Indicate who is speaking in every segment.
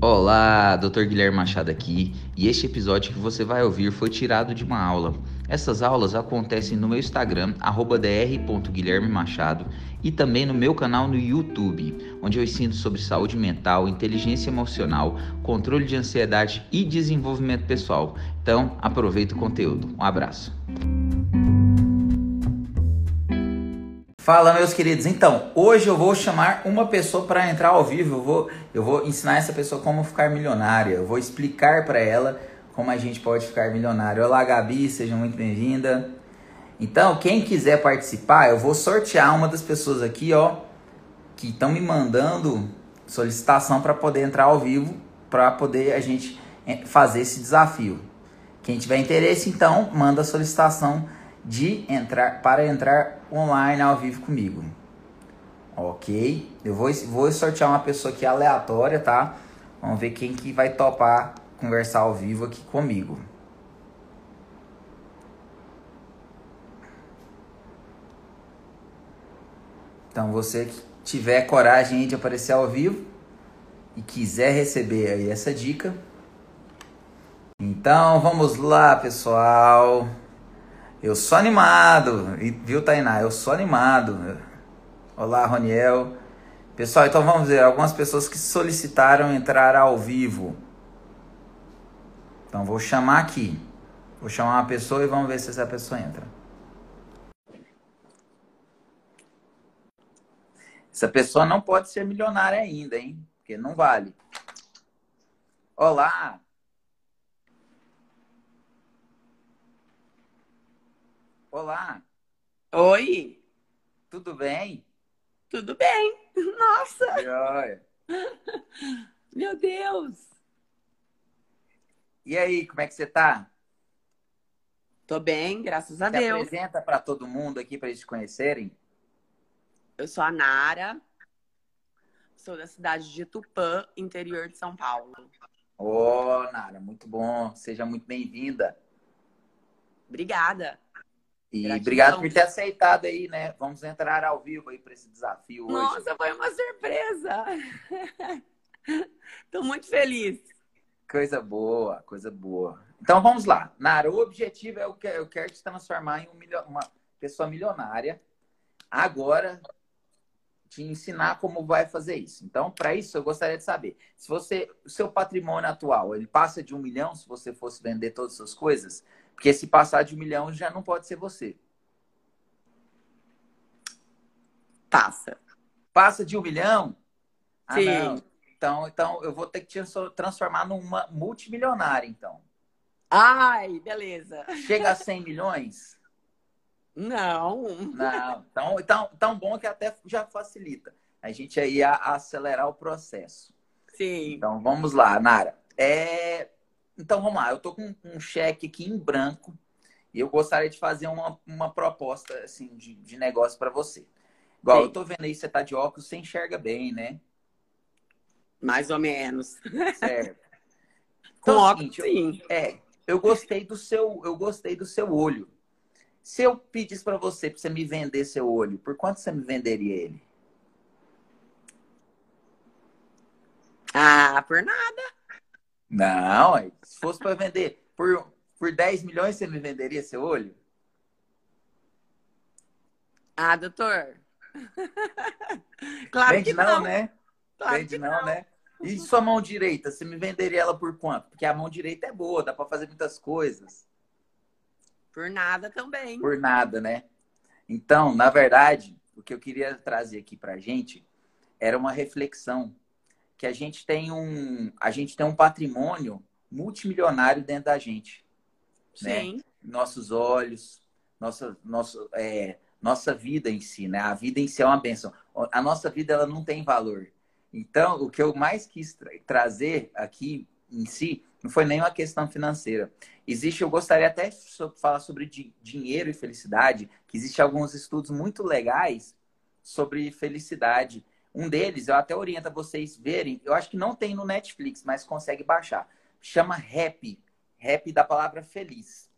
Speaker 1: Olá, Dr. Guilherme Machado aqui, e este episódio que você vai ouvir foi tirado de uma aula. Essas aulas acontecem no meu Instagram, dr.guilhermemachado, e também no meu canal no YouTube, onde eu ensino sobre saúde mental, inteligência emocional, controle de ansiedade e desenvolvimento pessoal. Então, aproveita o conteúdo. Um abraço. Fala, meus queridos. Então, hoje eu vou chamar uma pessoa para entrar ao vivo. Eu vou, eu vou ensinar essa pessoa como ficar milionária. Eu vou explicar para ela como a gente pode ficar milionário. Olá, Gabi, seja muito bem-vinda. Então, quem quiser participar, eu vou sortear uma das pessoas aqui, ó, que estão me mandando solicitação para poder entrar ao vivo, para poder a gente eh, fazer esse desafio. Quem tiver interesse, então, manda a solicitação de entrar para entrar online ao vivo comigo. Ok? Eu vou, vou sortear uma pessoa aqui aleatória, tá? Vamos ver quem que vai topar conversar ao vivo aqui comigo. Então você que tiver coragem de aparecer ao vivo e quiser receber aí essa dica. Então vamos lá, pessoal. Eu sou animado, viu, Tainá? Eu sou animado. Olá, Roniel. Pessoal, então vamos ver algumas pessoas que solicitaram entrar ao vivo. Então vou chamar aqui. Vou chamar uma pessoa e vamos ver se essa pessoa entra. Essa pessoa não pode ser milionária ainda, hein? Porque não vale. Olá, Olá.
Speaker 2: Oi.
Speaker 1: Tudo bem?
Speaker 2: Tudo bem. Nossa.
Speaker 1: Joia.
Speaker 2: Meu Deus.
Speaker 1: E aí, como é que você tá?
Speaker 2: Tô bem, graças a
Speaker 1: Se
Speaker 2: Deus.
Speaker 1: apresenta para todo mundo aqui para eles te conhecerem.
Speaker 2: Eu sou a Nara. Sou da cidade de Tupã, interior de São Paulo.
Speaker 1: Ô, oh, Nara, muito bom. Seja muito bem-vinda.
Speaker 2: Obrigada.
Speaker 1: E Gratidão. obrigado por ter aceitado aí, né? Vamos entrar ao vivo aí para esse desafio hoje.
Speaker 2: Nossa, foi uma surpresa! Tô muito feliz.
Speaker 1: Coisa boa, coisa boa. Então vamos lá. Nara, o objetivo é eu quero, eu quero te transformar em um uma pessoa milionária. Agora, te ensinar como vai fazer isso. Então, para isso, eu gostaria de saber se você, o seu patrimônio atual, ele passa de um milhão se você fosse vender todas as suas coisas? Porque se passar de um milhão, já não pode ser você.
Speaker 2: Passa.
Speaker 1: Passa de um milhão?
Speaker 2: Ah, Sim. Não.
Speaker 1: Então, então, eu vou ter que te transformar numa multimilionária, então.
Speaker 2: Ai, beleza.
Speaker 1: Chega a 100 milhões?
Speaker 2: Não.
Speaker 1: Não. Então, então, tão bom que até já facilita. A gente aí a, a acelerar o processo.
Speaker 2: Sim.
Speaker 1: Então, vamos lá, Nara. É, então vamos lá, eu tô com um cheque aqui em branco e eu gostaria de fazer uma, uma proposta assim de, de negócio para você. Igual Sim. eu tô vendo aí, você tá de óculos, você enxerga bem, né?
Speaker 2: Mais ou menos.
Speaker 1: Certo.
Speaker 2: Então, com é óculos, sim.
Speaker 1: Eu, é, eu gostei do seu, eu gostei do seu olho. Se eu pedisse para você, para você me vender seu olho, por quanto você me venderia ele?
Speaker 2: Ah, por nada.
Speaker 1: Não, se fosse para vender por, por 10 milhões, você me venderia seu olho?
Speaker 2: Ah, doutor. claro
Speaker 1: Vende
Speaker 2: que não, não.
Speaker 1: né?
Speaker 2: Claro
Speaker 1: Vende
Speaker 2: que
Speaker 1: não,
Speaker 2: não,
Speaker 1: né? E sua mão direita, você me venderia ela por quanto? Porque a mão direita é boa, dá para fazer muitas coisas.
Speaker 2: Por nada também.
Speaker 1: Por nada, né? Então, na verdade, o que eu queria trazer aqui pra gente era uma reflexão que a gente tem um, a gente tem um patrimônio multimilionário dentro da gente. Né? Sim. Né? Nossos olhos, nossa, nossa, é, nossa vida em si, né? A vida em si é uma benção. A nossa vida ela não tem valor. Então, o que eu mais quis tra trazer aqui em si não foi nem uma questão financeira. Existe, eu gostaria até de falar sobre di dinheiro e felicidade, que existe alguns estudos muito legais sobre felicidade um deles, eu até oriento a vocês verem, eu acho que não tem no Netflix, mas consegue baixar. Chama Happy, Happy da palavra feliz.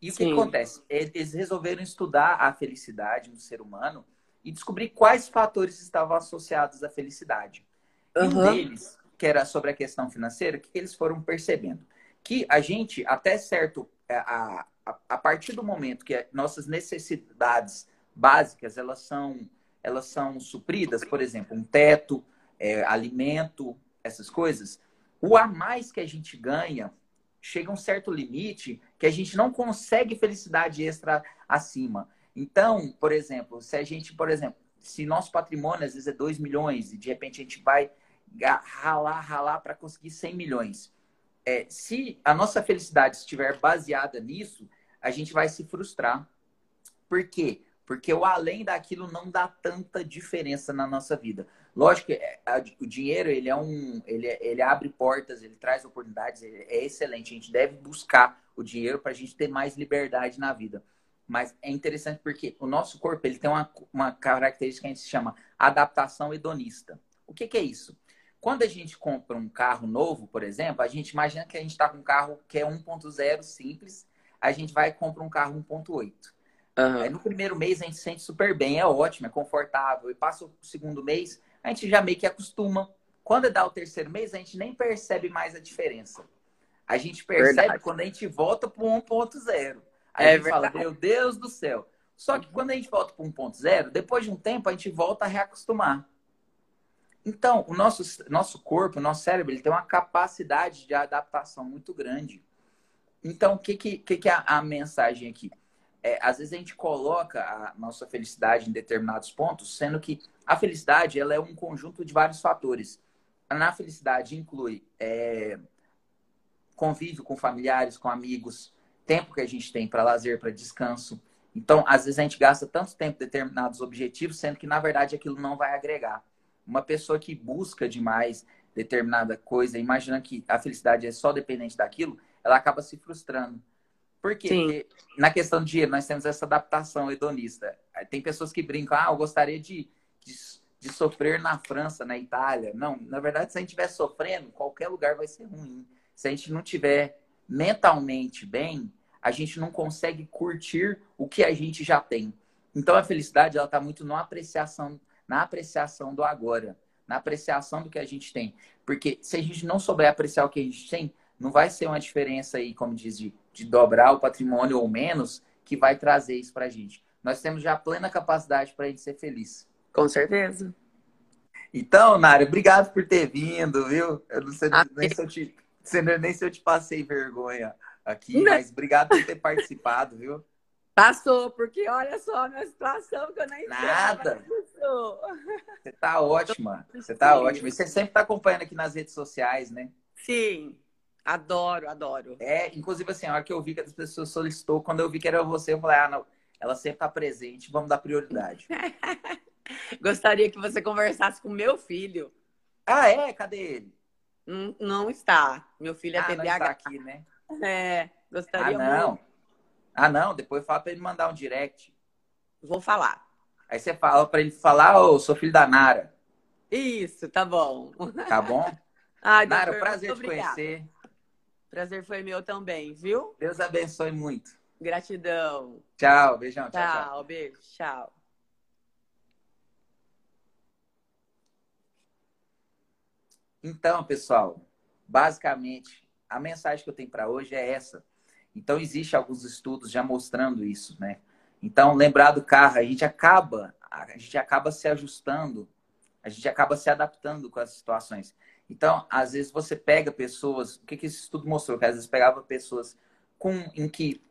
Speaker 1: E o que acontece? Eles resolveram estudar a felicidade no ser humano e descobrir quais fatores estavam associados à felicidade. Uhum. Um deles que era sobre a questão financeira, o que eles foram percebendo? Que a gente, até certo, é, a, a, a partir do momento que nossas necessidades básicas elas são, elas são supridas, por exemplo, um teto, é, alimento, essas coisas, o a mais que a gente ganha chega a um certo limite que a gente não consegue felicidade extra acima. Então, por exemplo, se a gente, por exemplo, se nosso patrimônio às vezes é 2 milhões e de repente a gente vai ralar, ralar para conseguir 100 milhões. É, se a nossa felicidade estiver baseada nisso, a gente vai se frustrar. Por quê? Porque o além daquilo não dá tanta diferença na nossa vida. Lógico que é, o dinheiro ele é um, ele, ele abre portas, ele traz oportunidades, é excelente. A gente deve buscar o dinheiro para a gente ter mais liberdade na vida. Mas é interessante porque o nosso corpo ele tem uma, uma característica que a gente chama adaptação hedonista. O que, que é isso? Quando a gente compra um carro novo, por exemplo, a gente imagina que a gente está com um carro que é 1.0 simples, a gente vai e compra um carro 1.8. Uhum. Aí no primeiro mês a gente se sente super bem, é ótimo, é confortável. E passa o segundo mês, a gente já meio que acostuma. Quando dá o terceiro mês, a gente nem percebe mais a diferença. A gente percebe verdade. quando a gente volta para o 1.0. Aí é a gente verdade. fala, meu Deus do céu. Só que quando a gente volta para 1.0, depois de um tempo, a gente volta a reacostumar. Então, o nosso, nosso corpo, o nosso cérebro, ele tem uma capacidade de adaptação muito grande. Então, o que, que, que é a, a mensagem aqui? É, às vezes a gente coloca a nossa felicidade em determinados pontos, sendo que a felicidade ela é um conjunto de vários fatores. Na felicidade inclui é, convívio com familiares, com amigos, tempo que a gente tem para lazer, para descanso. Então, às vezes a gente gasta tanto tempo em determinados objetivos, sendo que na verdade aquilo não vai agregar. Uma pessoa que busca demais determinada coisa, imagina que a felicidade é só dependente daquilo, ela acaba se frustrando. Porque na questão de dinheiro, nós temos essa adaptação hedonista. Tem pessoas que brincam, ah, eu gostaria de, de, de, sofrer na França, na Itália. Não, na verdade, se a gente estiver sofrendo, qualquer lugar vai ser ruim. Se a gente não estiver mentalmente bem, a gente não consegue curtir o que a gente já tem. Então a felicidade ela está muito na apreciação, na apreciação do agora, na apreciação do que a gente tem. Porque se a gente não souber apreciar o que a gente tem, não vai ser uma diferença aí, como diz, de, de dobrar o patrimônio ou menos, que vai trazer isso para a gente. Nós temos já plena capacidade para a gente ser feliz.
Speaker 2: Com certeza.
Speaker 1: Então, Nária, obrigado por ter vindo, viu? Eu não sei nem se eu te, nem se eu te passei vergonha aqui, não. mas obrigado por ter participado, viu?
Speaker 2: Passou, porque olha só a minha situação que eu nem
Speaker 1: Nada. Você tá ótima. Você tá ótima. E você sempre tá acompanhando aqui nas redes sociais, né?
Speaker 2: Sim. Adoro, adoro.
Speaker 1: É, inclusive assim, a hora que eu vi que as pessoas solicitou, quando eu vi que era você, eu falei, ah, não, ela sempre tá presente, vamos dar prioridade.
Speaker 2: Gostaria que você conversasse com meu filho.
Speaker 1: Ah, é? Cadê ele?
Speaker 2: Não, não está. Meu filho é ah, TDAH. Não
Speaker 1: aqui, né?
Speaker 2: É, gostaria
Speaker 1: ah, não.
Speaker 2: muito.
Speaker 1: Ah, não, depois fala para ele mandar um direct.
Speaker 2: Vou falar.
Speaker 1: Aí você fala para ele falar, ô, oh, sou filho da Nara.
Speaker 2: Isso, tá bom.
Speaker 1: Tá bom?
Speaker 2: Ai,
Speaker 1: Nara, prazer te conhecer.
Speaker 2: Prazer foi meu também, viu?
Speaker 1: Deus abençoe muito.
Speaker 2: Gratidão.
Speaker 1: Tchau, beijão.
Speaker 2: Tchau, tchau. tchau. beijo, tchau.
Speaker 1: Então, pessoal, basicamente, a mensagem que eu tenho para hoje é essa. Então, existe alguns estudos já mostrando isso, né? Então, lembrar do carro, a gente acaba, a gente acaba se ajustando, a gente acaba se adaptando com as situações. Então, às vezes você pega pessoas, o que, que esse estudo mostrou? Que às vezes pegava pessoas com, em que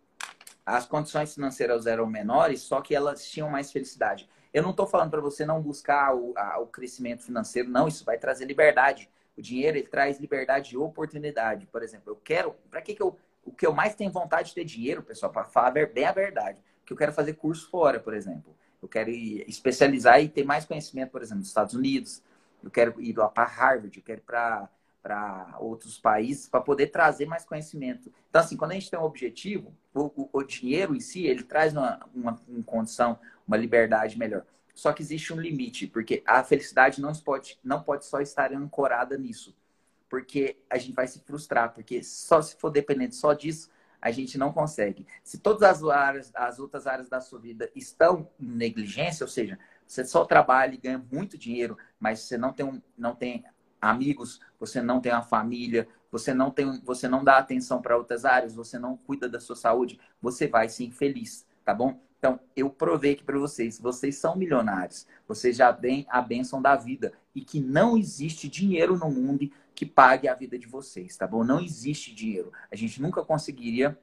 Speaker 1: as condições financeiras eram menores, só que elas tinham mais felicidade. Eu não estou falando para você não buscar o, a, o crescimento financeiro, não, isso vai trazer liberdade. O dinheiro ele traz liberdade e oportunidade. Por exemplo, eu quero. Para que, que eu. O que eu mais tenho vontade de ter dinheiro, pessoal, para falar bem a verdade, que eu quero fazer curso fora, por exemplo. Eu quero especializar e ter mais conhecimento, por exemplo, nos Estados Unidos, eu quero ir lá para Harvard, eu quero ir para outros países para poder trazer mais conhecimento. Então, assim, quando a gente tem um objetivo, o, o, dinheiro em si, ele traz uma, uma, uma, condição, uma liberdade melhor. Só que existe um limite, porque a felicidade não pode, não pode só estar ancorada nisso. Porque a gente vai se frustrar, porque só se for dependente só disso, a gente não consegue. Se todas as, áreas, as outras áreas da sua vida estão em negligência, ou seja, você só trabalha e ganha muito dinheiro, mas você não tem, um, não tem amigos, você não tem uma família, você não tem, você não dá atenção para outras áreas, você não cuida da sua saúde, você vai ser infeliz, tá bom? Então, eu provei aqui para vocês, vocês são milionários, vocês já têm a bênção da vida e que não existe dinheiro no mundo que pague a vida de vocês, tá bom? Não existe dinheiro. A gente nunca conseguiria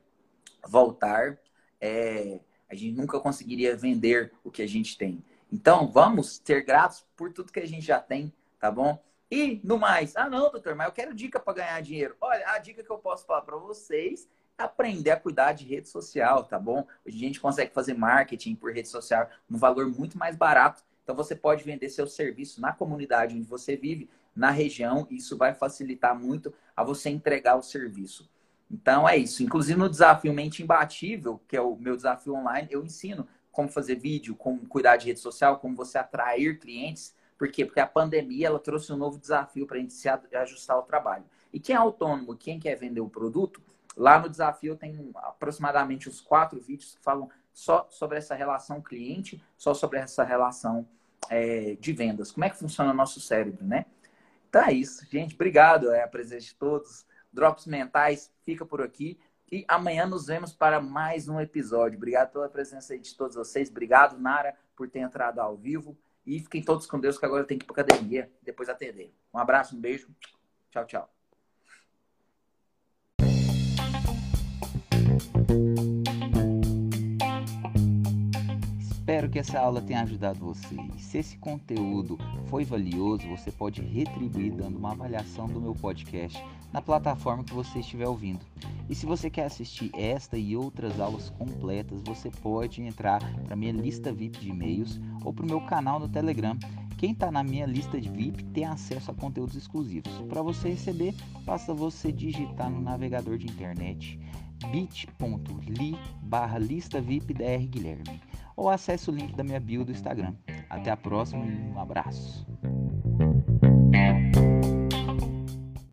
Speaker 1: voltar, é, a gente nunca conseguiria vender o que a gente tem. Então, vamos ser gratos por tudo que a gente já tem, tá bom? E no mais, ah não, doutor, mas eu quero dica para ganhar dinheiro. Olha, a dica que eu posso falar para vocês é aprender a cuidar de rede social, tá bom? Hoje a gente consegue fazer marketing por rede social um valor muito mais barato. Então você pode vender seu serviço na comunidade onde você vive, na região, e isso vai facilitar muito a você entregar o serviço. Então é isso. Inclusive no desafio Mente Imbatível, que é o meu desafio online, eu ensino como fazer vídeo, como cuidar de rede social, como você atrair clientes por quê? Porque a pandemia ela trouxe um novo desafio para a gente se ajustar ao trabalho. E quem é autônomo, quem quer vender o produto, lá no desafio tem aproximadamente uns quatro vídeos que falam só sobre essa relação cliente, só sobre essa relação é, de vendas. Como é que funciona o nosso cérebro, né? Então é isso, gente. Obrigado é, a presença de todos. Drops mentais fica por aqui. E amanhã nos vemos para mais um episódio. Obrigado pela presença de todos vocês. Obrigado, Nara, por ter entrado ao vivo. E fiquem todos com Deus, que agora eu tenho que ir para academia, depois atender. Um abraço, um beijo. Tchau, tchau.
Speaker 3: Espero que essa aula tenha ajudado você. Se esse conteúdo foi valioso, você pode retribuir dando uma avaliação do meu podcast na plataforma que você estiver ouvindo. E se você quer assistir esta e outras aulas completas, você pode entrar para minha lista VIP de e-mails ou para o meu canal no Telegram. Quem está na minha lista de VIP tem acesso a conteúdos exclusivos. Para você receber, basta você digitar no navegador de internet bit.ly barra lista VIP Guilherme ou acesse o link da minha bio do Instagram. Até a próxima e um abraço.